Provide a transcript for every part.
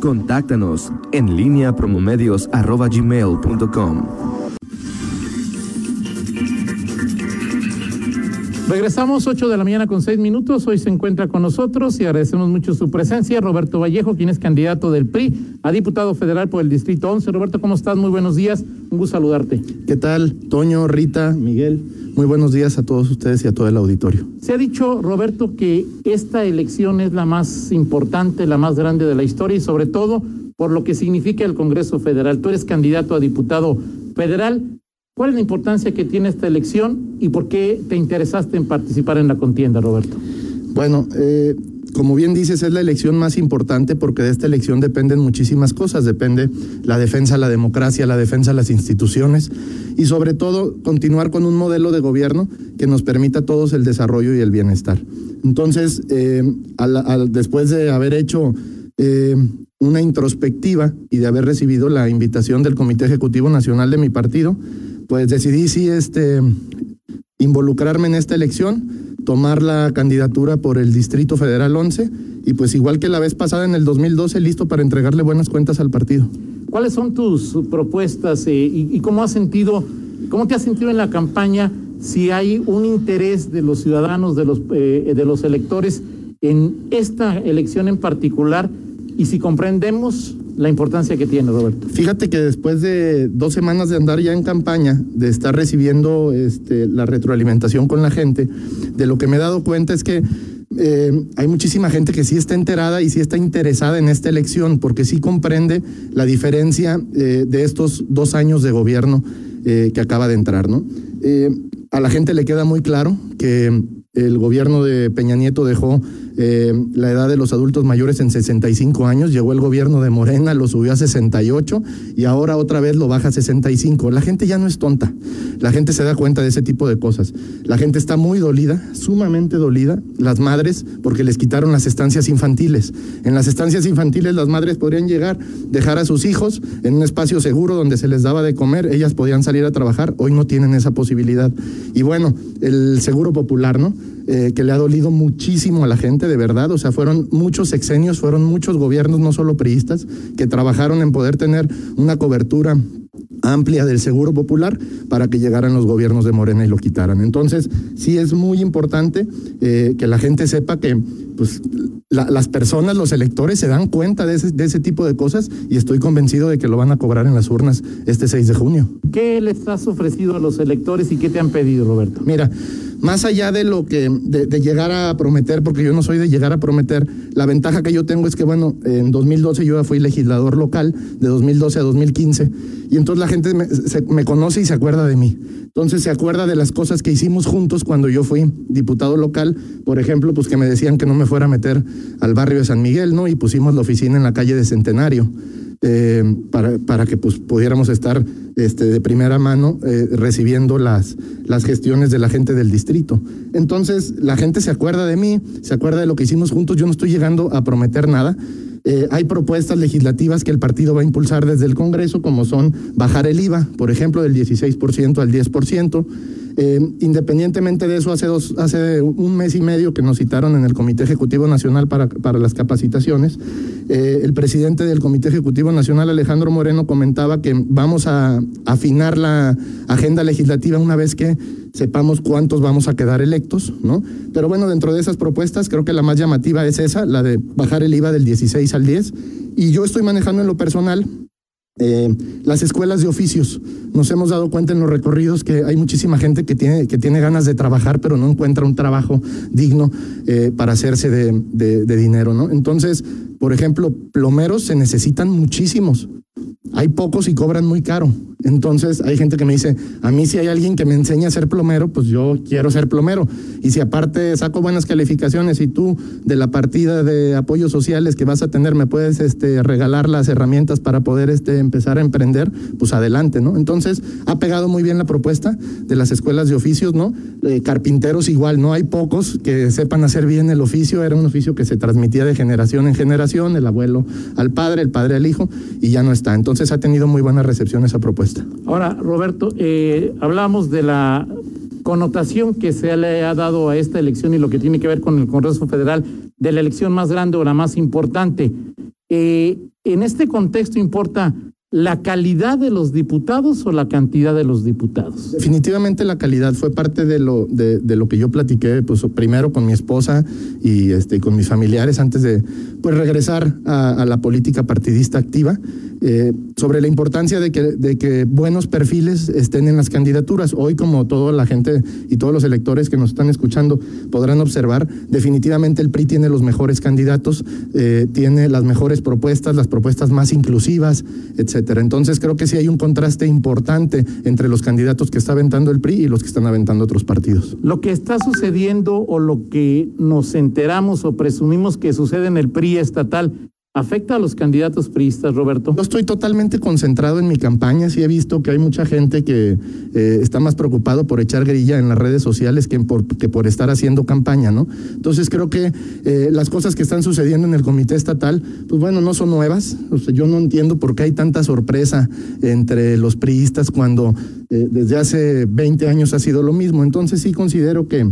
Contáctanos en línea promomedios.com. Regresamos 8 de la mañana con 6 minutos. Hoy se encuentra con nosotros y agradecemos mucho su presencia. Roberto Vallejo, quien es candidato del PRI a diputado federal por el Distrito 11. Roberto, ¿cómo estás? Muy buenos días. Un gusto saludarte. ¿Qué tal, Toño, Rita, Miguel? Muy buenos días a todos ustedes y a todo el auditorio. Se ha dicho, Roberto, que esta elección es la más importante, la más grande de la historia y sobre todo por lo que significa el Congreso Federal. Tú eres candidato a diputado federal. ¿Cuál es la importancia que tiene esta elección y por qué te interesaste en participar en la contienda, Roberto? Bueno, eh, como bien dices, es la elección más importante porque de esta elección dependen muchísimas cosas. Depende la defensa de la democracia, la defensa de las instituciones y sobre todo continuar con un modelo de gobierno que nos permita a todos el desarrollo y el bienestar. Entonces, eh, después de haber hecho eh, una introspectiva y de haber recibido la invitación del Comité Ejecutivo Nacional de mi partido, pues decidí sí este, involucrarme en esta elección, tomar la candidatura por el Distrito Federal 11 y pues igual que la vez pasada en el 2012, listo para entregarle buenas cuentas al partido. ¿Cuáles son tus propuestas eh, y, cómo has sentido, cómo te has sentido en la campaña si hay un interés de los ciudadanos, de los, eh, de los electores en esta elección en particular y si comprendemos la importancia que tiene, Roberto. Fíjate que después de dos semanas de andar ya en campaña, de estar recibiendo este, la retroalimentación con la gente, de lo que me he dado cuenta es que eh, hay muchísima gente que sí está enterada y sí está interesada en esta elección, porque sí comprende la diferencia eh, de estos dos años de gobierno eh, que acaba de entrar, ¿no? a la gente le queda muy claro que el gobierno de Peña Nieto dejó eh, la edad de los adultos mayores en 65 años, llegó el gobierno de Morena, lo subió a 68 y ahora otra vez lo baja a 65. La gente ya no es tonta, la gente se da cuenta de ese tipo de cosas. La gente está muy dolida, sumamente dolida, las madres, porque les quitaron las estancias infantiles. En las estancias infantiles las madres podrían llegar, dejar a sus hijos en un espacio seguro donde se les daba de comer, ellas podían salir a trabajar, hoy no tienen esa posibilidad. Y bueno, el seguro popular, ¿no? Eh, que le ha dolido muchísimo a la gente, de verdad. O sea, fueron muchos sexenios, fueron muchos gobiernos, no solo priistas, que trabajaron en poder tener una cobertura amplia del seguro popular para que llegaran los gobiernos de Morena y lo quitaran. Entonces, sí es muy importante eh, que la gente sepa que pues, las personas, los electores se dan cuenta de ese, de ese tipo de cosas y estoy convencido de que lo van a cobrar en las urnas este 6 de junio. ¿Qué les has ofrecido a los electores y qué te han pedido, Roberto? Mira, más allá de lo que, de, llegar a prometer, porque yo no soy de llegar a prometer, la ventaja que yo tengo es que, bueno, en 2012 yo fui legislador local, de 2012 a 2015, y entonces la gente me, conoce y se acuerda de mí. Entonces se acuerda de las cosas que hicimos juntos cuando yo fui diputado local, por ejemplo, pues que me decían que no me fuera a meter al barrio de San Miguel, ¿no? Y pusimos la oficina en la calle de Centenario. Eh, para, para, que pues, pudiéramos estar este, de primera mano eh, recibiendo las, las gestiones de la gente del distrito. Entonces, la gente se acuerda de mí, se acuerda de lo que hicimos juntos, yo no estoy llegando a prometer nada. Eh, hay propuestas legislativas que el partido va a impulsar desde el Congreso, como son bajar el IVA, por ejemplo, del 16% al 10%. Eh, independientemente de eso, hace, dos, hace un mes y medio que nos citaron en el Comité Ejecutivo Nacional para, para las capacitaciones, eh, el presidente del Comité Ejecutivo Nacional, Alejandro Moreno, comentaba que vamos a afinar la agenda legislativa una vez que sepamos cuántos vamos a quedar electos, ¿no? Pero bueno, dentro de esas propuestas, creo que la más llamativa es esa, la de bajar el IVA del 16 al 10. Y yo estoy manejando en lo personal eh, las escuelas de oficios. Nos hemos dado cuenta en los recorridos que hay muchísima gente que tiene, que tiene ganas de trabajar, pero no encuentra un trabajo digno eh, para hacerse de, de, dinero, ¿no? Entonces, por ejemplo, plomeros se necesitan muchísimos. Hay pocos y cobran muy caro. Entonces hay gente que me dice, a mí si hay alguien que me enseña a ser plomero, pues yo quiero ser plomero. Y si aparte saco buenas calificaciones y tú de la partida de apoyos sociales que vas a tener me puedes este, regalar las herramientas para poder este, empezar a emprender, pues adelante, ¿no? Entonces ha pegado muy bien la propuesta de las escuelas de oficios, ¿no? Eh, carpinteros igual, no hay pocos que sepan hacer bien el oficio, era un oficio que se transmitía de generación en generación, el abuelo al padre, el padre al hijo, y ya no está. Entonces ha tenido muy buena recepción esa propuesta. Ahora, Roberto, eh, hablamos de la connotación que se le ha dado a esta elección y lo que tiene que ver con el Congreso Federal de la elección más grande o la más importante. Eh, en este contexto importa la calidad de los diputados o la cantidad de los diputados? Definitivamente la calidad fue parte de lo, de, lo que yo platiqué, pues primero con mi esposa y este, con mis familiares antes de pues, regresar a, la política partidista activa. Eh, sobre la importancia de que, de que buenos perfiles estén en las candidaturas. Hoy, como toda la gente y todos los electores que nos están escuchando podrán observar, definitivamente el PRI tiene los mejores candidatos, eh, tiene las mejores propuestas, las propuestas más inclusivas, Entonces creo que sí hay un contraste importante entre los candidatos que está aventando el PRI y los que están aventando otros partidos. Lo que está sucediendo o lo que nos enteramos o presumimos que sucede en el PRI estatal ¿Afecta a los candidatos priistas, Roberto? Yo estoy totalmente concentrado en mi campaña. Sí he visto que hay mucha gente que eh, está más preocupado por echar grilla en las redes sociales que por, que por estar haciendo campaña, ¿no? Entonces creo que eh, las cosas que están sucediendo en el comité estatal, pues bueno, no son nuevas. Yo no entiendo por qué hay tanta sorpresa entre los priistas cuando eh, desde hace 20 años ha sido lo mismo. Entonces sí considero que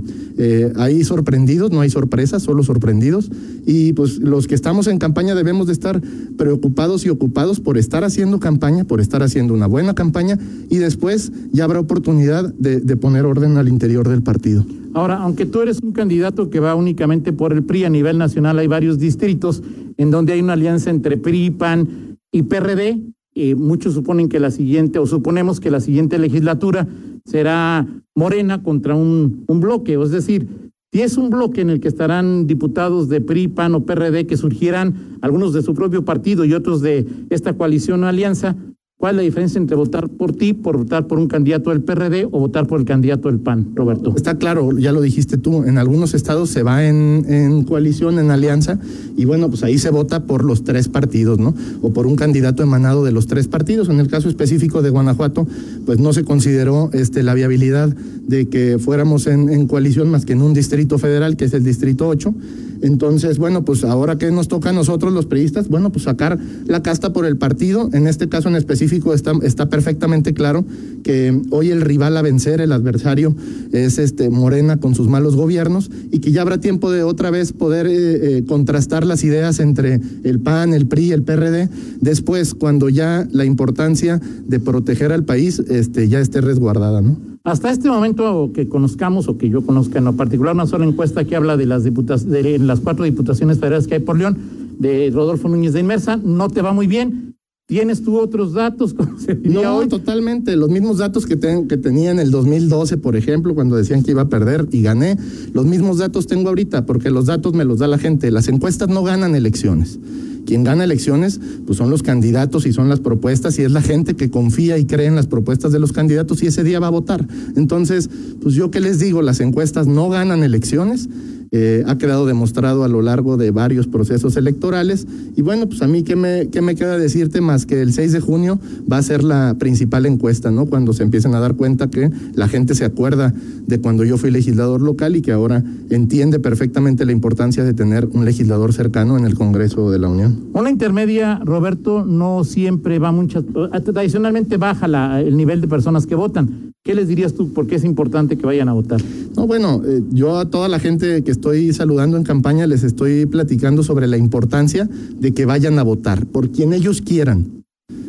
hay sorprendidos, no hay sorpresas, solo sorprendidos. Y pues los que estamos en campaña de debemos de estar preocupados y ocupados por estar haciendo campaña, por estar haciendo una buena campaña y después ya habrá oportunidad de, de poner orden al interior del partido. Ahora, aunque tú eres un candidato que va únicamente por el PRI a nivel nacional, hay varios distritos en donde hay una alianza entre PRI, PAN y PRD. Eh, muchos suponen que la siguiente, o suponemos que la siguiente legislatura será Morena contra un, un bloque, es decir, si es un bloque en el que estarán diputados de PRI, PAN o PRD que surgirán algunos de su propio partido y otros de esta coalición o alianza, ¿Cuál es la diferencia entre votar por ti, por votar por un candidato del PRD o votar por el candidato del PAN, Roberto? Está claro, ya lo dijiste tú, en algunos estados se va en, coalición, en alianza, y bueno, pues ahí se vota por los tres partidos, ¿no? O por un candidato emanado de los tres partidos. En el caso específico de Guanajuato, pues no se consideró este, la viabilidad de que fuéramos en, en coalición más que en un distrito federal, que es el distrito 8. Entonces, bueno, pues ahora que nos toca a nosotros los priistas, bueno, pues sacar la casta por el partido, en este caso en específico está, está perfectamente claro que hoy el rival a vencer, el adversario, es este Morena con sus malos gobiernos y que ya habrá tiempo de otra vez poder eh, eh, contrastar las ideas entre el PAN, el PRI, el PRD, después cuando ya la importancia de proteger al país este, ya esté resguardada, ¿no? Hasta este momento que conozcamos o que yo conozca en lo particular, una sola encuesta que habla de las, de las cuatro diputaciones federales que hay por León, de Rodolfo Núñez de Inmersa, no te va muy bien. ¿Tienes tú otros datos? no, hoy? totalmente. Los mismos datos que, ten, que tenía en el 2012, por ejemplo, cuando decían que iba a perder y gané. Los mismos datos tengo ahorita, porque los datos me los da la gente. Las encuestas no ganan elecciones. Quien gana elecciones, pues son los candidatos y son las propuestas y es la gente que confía y cree en las propuestas de los candidatos y ese día va a votar. Entonces, pues yo qué les digo, las encuestas no ganan elecciones eh, ha quedado demostrado a lo largo de varios procesos electorales. Y bueno, pues a mí, ¿qué me, ¿qué me queda decirte más que el 6 de junio va a ser la principal encuesta, ¿no? Cuando se empiecen a dar cuenta que la gente se acuerda de cuando yo fui legislador local y que ahora entiende perfectamente la importancia de tener un legislador cercano en el Congreso de la Unión. Una intermedia, Roberto, no siempre va muchas, tradicionalmente baja el nivel de personas que votan. ¿Qué les dirías tú? ¿Por qué es importante que vayan a votar? No, bueno, eh, yo a toda la gente que estoy saludando en campaña les estoy platicando sobre la importancia de que vayan a votar por quien ellos quieran.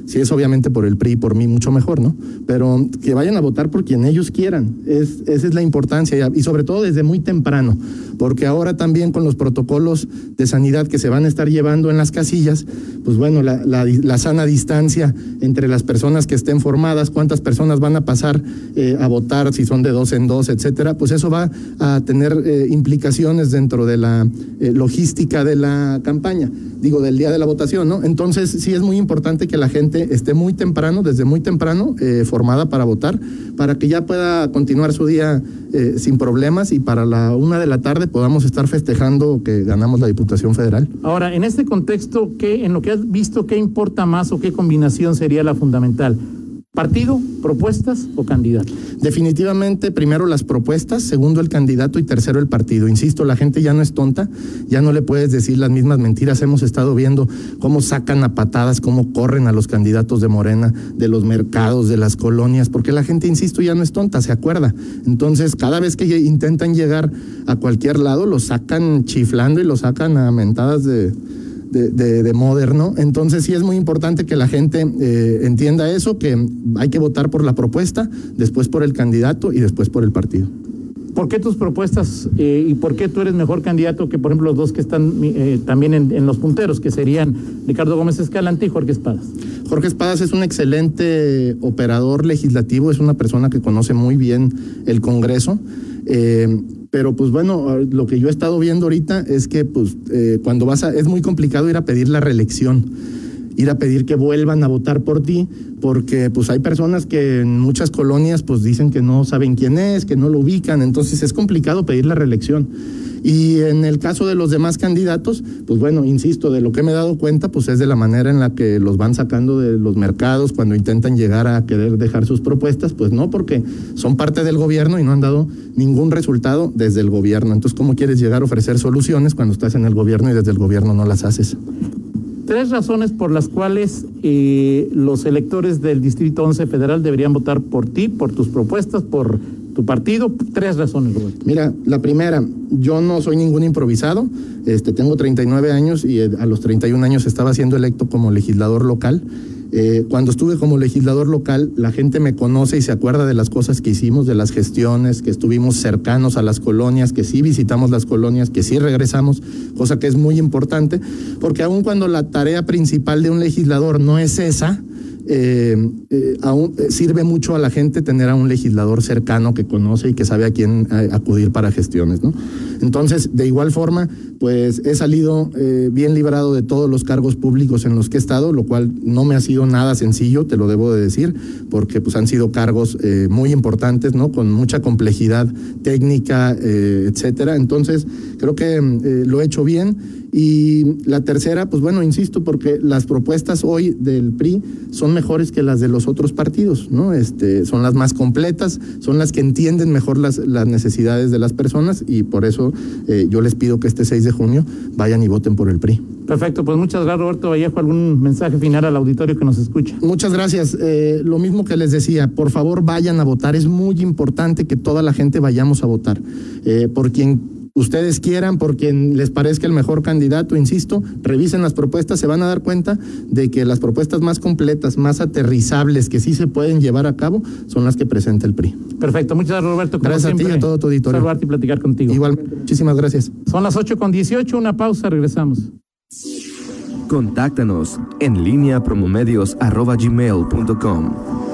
Si es obviamente por el PRI, por mí, mucho mejor, ¿no? Pero que vayan a votar por quien ellos quieran. Es, esa es la importancia y sobre todo desde muy temprano, porque ahora también con los protocolos de sanidad que se van a estar llevando en las casillas, pues bueno, la sana distancia entre las personas que estén formadas, cuántas personas van a pasar eh, a votar, si son de dos en dos, etcétera, pues eso va a tener eh, implicaciones dentro de la eh, logística de la campaña, digo, del día de la votación, ¿no? Entonces sí es muy importante que la gente esté muy temprano, desde muy temprano, eh, formada para votar, para que ya pueda continuar su día eh, sin problemas y para la una de la tarde podamos estar festejando que ganamos la Diputación Federal. Ahora, en este contexto, ¿qué, en lo que has visto, qué importa más o qué combinación sería la fundamental? ¿Partido, propuestas o candidato? Definitivamente, primero las propuestas, segundo el candidato y tercero el partido. Insisto, la gente ya no es tonta, ya no le puedes decir las mismas mentiras. Hemos estado viendo cómo sacan a patadas, cómo corren a los candidatos de Morena, de los mercados, de las colonias, porque la gente, insisto, ya no es tonta, se acuerda. Entonces, cada vez que intentan llegar a cualquier lado, lo sacan chiflando y lo sacan a mentadas de de, de, de moderno. Entonces sí es muy importante que la gente eh, entienda eso, que hay que votar por la propuesta, después por el candidato y después por el partido. ¿Por qué tus propuestas eh, y por qué tú eres mejor candidato que, por ejemplo, los dos que están eh, también en, en, los punteros, que serían Ricardo Gómez Escalante y Jorge Espadas? Jorge Espadas es un excelente operador legislativo, es una persona que conoce muy bien el Congreso. Eh, pero pues bueno, lo que yo he estado viendo ahorita es que pues eh, cuando vas a, es muy complicado ir a pedir la reelección, ir a pedir que vuelvan a votar por ti, porque pues hay personas que en muchas colonias pues dicen que no saben quién es, que no lo ubican, entonces es complicado pedir la reelección. Y en el caso de los demás candidatos, pues bueno, insisto, de lo que me he dado cuenta, pues es de la manera en la que los van sacando de los mercados cuando intentan llegar a querer dejar sus propuestas, pues no, porque son parte del gobierno y no han dado ningún resultado desde el gobierno. Entonces, ¿cómo quieres llegar a ofrecer soluciones cuando estás en el gobierno y desde el gobierno no las haces? Tres razones por las cuales eh, los electores del Distrito 11 Federal deberían votar por ti, por tus propuestas, por tu partido. Tres razones, Roberto. Mira, la primera, yo no soy ningún improvisado. Este, tengo 39 años y a los 31 años estaba siendo electo como legislador local. Eh, cuando estuve como legislador local, la gente me conoce y se acuerda de las cosas que hicimos, de las gestiones, que estuvimos cercanos a las colonias, que sí visitamos las colonias, que sí regresamos, cosa que es muy importante, porque aun cuando la tarea principal de un legislador no es esa, eh, eh, aún eh, sirve mucho a la gente tener a un legislador cercano que conoce y que sabe a quién acudir para gestiones, ¿no? Entonces, de igual forma, pues he salido bien librado de todos los cargos públicos en los que he estado, lo cual no me ha sido nada sencillo, te lo debo de decir, porque pues han sido cargos muy importantes, ¿no? Con mucha complejidad técnica, etcétera. Entonces, creo que lo he hecho bien. Y la tercera, pues bueno, insisto, porque las propuestas hoy del PRI son mejores que las de los otros partidos, ¿no? Este, son las más completas, son las que entienden mejor las, las necesidades de las personas y por eso eh, yo les pido que este 6 de junio vayan y voten por el PRI. Perfecto, pues muchas gracias Roberto Vallejo. ¿Algún mensaje final al auditorio que nos escucha? Muchas gracias. Eh, lo mismo que les decía, por favor vayan a votar. Es muy importante que toda la gente vayamos a votar. Eh, por quien ustedes quieran, por quien les parezca el mejor candidato, insisto, revisen las propuestas, se van a dar cuenta de que las propuestas más completas, más aterrizables, que sí se pueden llevar a cabo, son las que presenta el PRI. Perfecto, muchas gracias Roberto. Como gracias siempre, a ti y a todo tu auditorio. Saludarte y platicar contigo. Igualmente, muchísimas gracias. Son las 8 con 18, una pausa, regresamos. Contáctanos en línea promomedios arroba gmail.com.